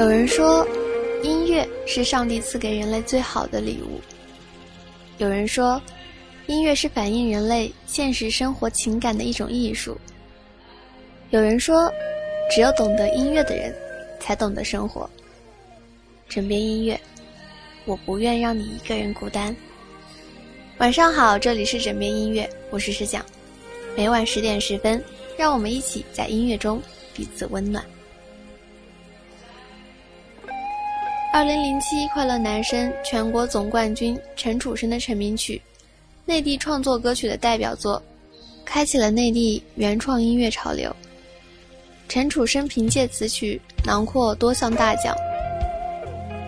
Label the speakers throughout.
Speaker 1: 有人说，音乐是上帝赐给人类最好的礼物。有人说，音乐是反映人类现实生活情感的一种艺术。有人说，只有懂得音乐的人，才懂得生活。枕边音乐，我不愿让你一个人孤单。晚上好，这里是枕边音乐，我是石讲。每晚十点十分，让我们一起在音乐中彼此温暖。二零零七快乐男声全国总冠军陈楚生的成名曲，内地创作歌曲的代表作，开启了内地原创音乐潮流。陈楚生凭借此曲囊括多项大奖。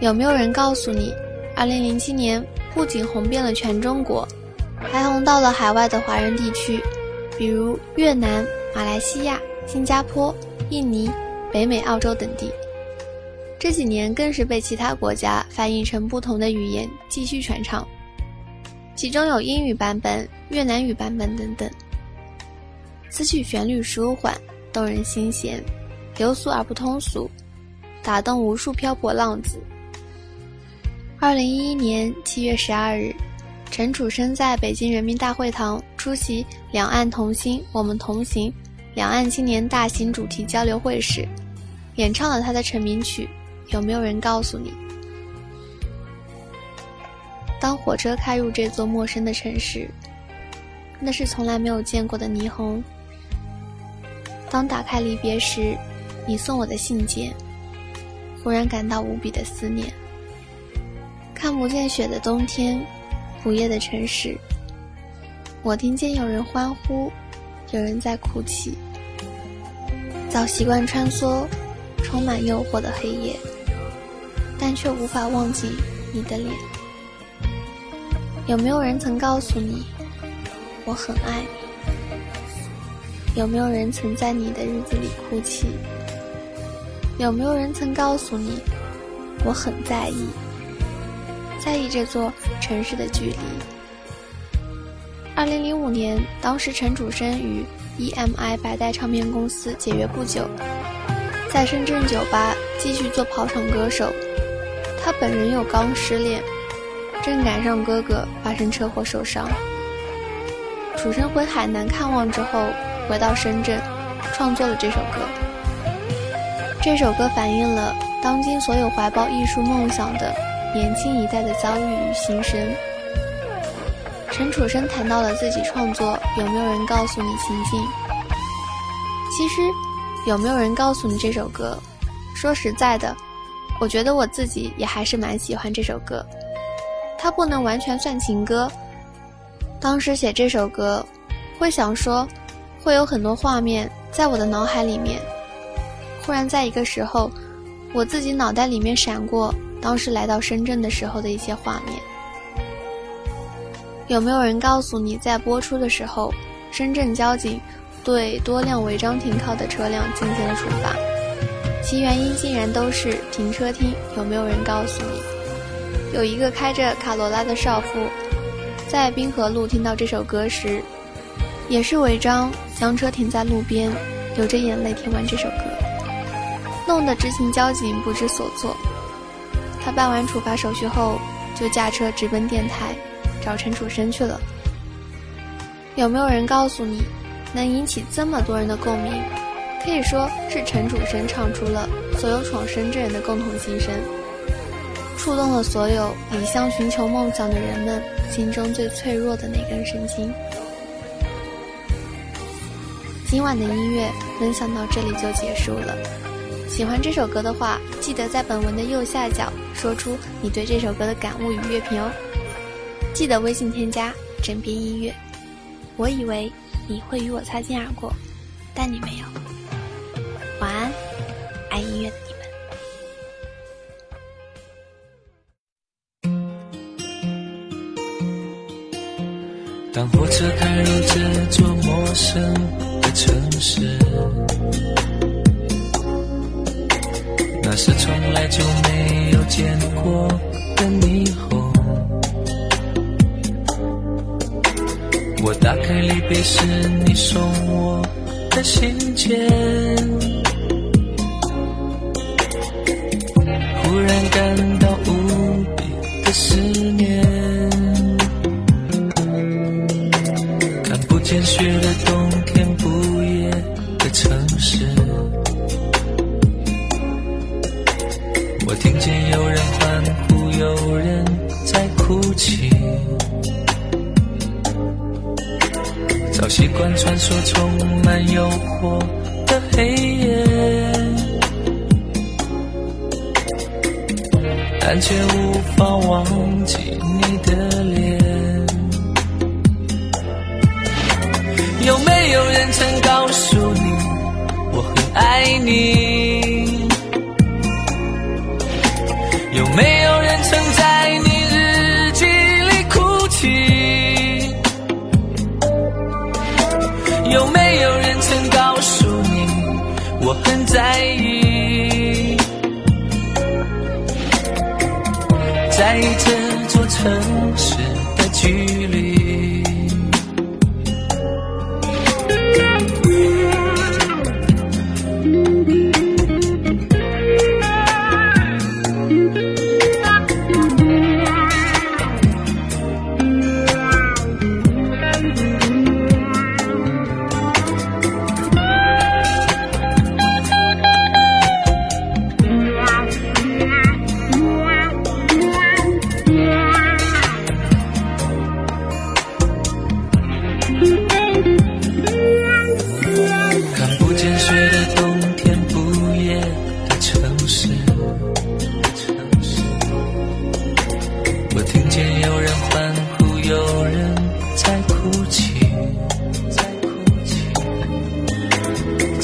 Speaker 1: 有没有人告诉你，二零零七年不仅红遍了全中国，还红到了海外的华人地区，比如越南、马来西亚、新加坡、印尼、北美、澳洲等地。这几年更是被其他国家翻译成不同的语言继续传唱，其中有英语版本、越南语版本等等。此曲旋律舒缓，动人心弦，流俗而不通俗，打动无数漂泊浪子。二零一一年七月十二日，陈楚生在北京人民大会堂出席“两岸同心，我们同行”两岸青年大型主题交流会时，演唱了他的成名曲。有没有人告诉你，当火车开入这座陌生的城市，那是从来没有见过的霓虹。当打开离别时，你送我的信件，忽然感到无比的思念。看不见雪的冬天，午夜的城市，我听见有人欢呼，有人在哭泣。早习惯穿梭充满诱惑的黑夜。却无法忘记你的脸。有没有人曾告诉你，我很爱你？有没有人曾在你的日子里哭泣？有没有人曾告诉你，我很在意，在意这座城市的距离？二零零五年，当时陈楚生与 EMI 百代唱片公司解约不久，在深圳酒吧继续做跑场歌手。他本人又刚失恋，正赶上哥哥发生车祸受伤。楚生回海南看望之后，回到深圳，创作了这首歌。这首歌反映了当今所有怀抱艺术梦想的年轻一代的遭遇与心声。陈楚生谈到了自己创作《有没有人告诉你》心境。其实，有没有人告诉你这首歌？说实在的。我觉得我自己也还是蛮喜欢这首歌，它不能完全算情歌。当时写这首歌，会想说，会有很多画面在我的脑海里面。忽然在一个时候，我自己脑袋里面闪过当时来到深圳的时候的一些画面。有没有人告诉你，在播出的时候，深圳交警对多辆违章停靠的车辆进行了处罚？其原因竟然都是停车厅，有没有人告诉你？有一个开着卡罗拉的少妇，在滨河路听到这首歌时，也是违章将车停在路边，流着眼泪听完这首歌，弄得执勤交警不知所措。他办完处罚手续后，就驾车直奔电台，找陈楚生去了。有没有人告诉你，能引起这么多人的共鸣？可以说是陈楚生唱出了所有闯深圳人的共同心声，触动了所有离乡寻求梦想的人们心中最脆弱的那根神经。今晚的音乐分享到这里就结束了。喜欢这首歌的话，记得在本文的右下角说出你对这首歌的感悟与乐评哦。记得微信添加“枕边音乐”。我以为你会与我擦肩而过，但你没有。晚安，爱音乐的
Speaker 2: 你们。当火车开入这座陌生的城市，那是从来就没有见过的霓虹。我打开离别时你送我的信件。突然感到无比的思念看不见雪的冬天不夜的城市。我听见有人欢呼有人在哭泣。早习惯穿梭充满诱惑的黑夜。却无法忘记你的脸。有没有人曾告诉你，我很爱你？有没有人曾在你日记里哭泣？有没有人曾告诉你，我很在意？在这座城市的距离。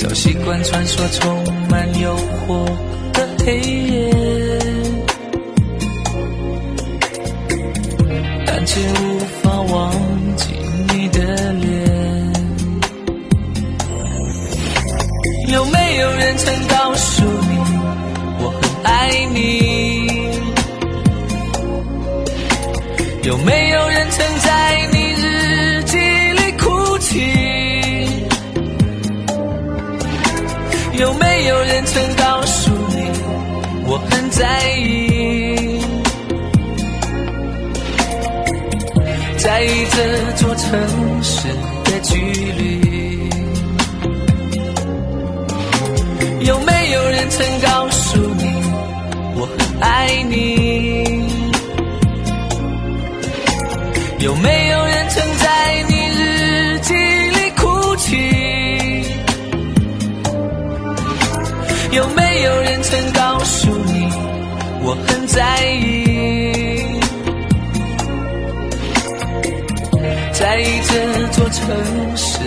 Speaker 2: 早习惯穿梭充满诱惑的黑夜，但却无法忘记你的脸。有没有人曾告诉你，我很爱你？有没有人曾有没有人曾告诉你，我很在意？在意这座城市的距离。有没有人曾告诉你，我很爱你？有没有人曾曾告诉你，我很在意？在意这座城市。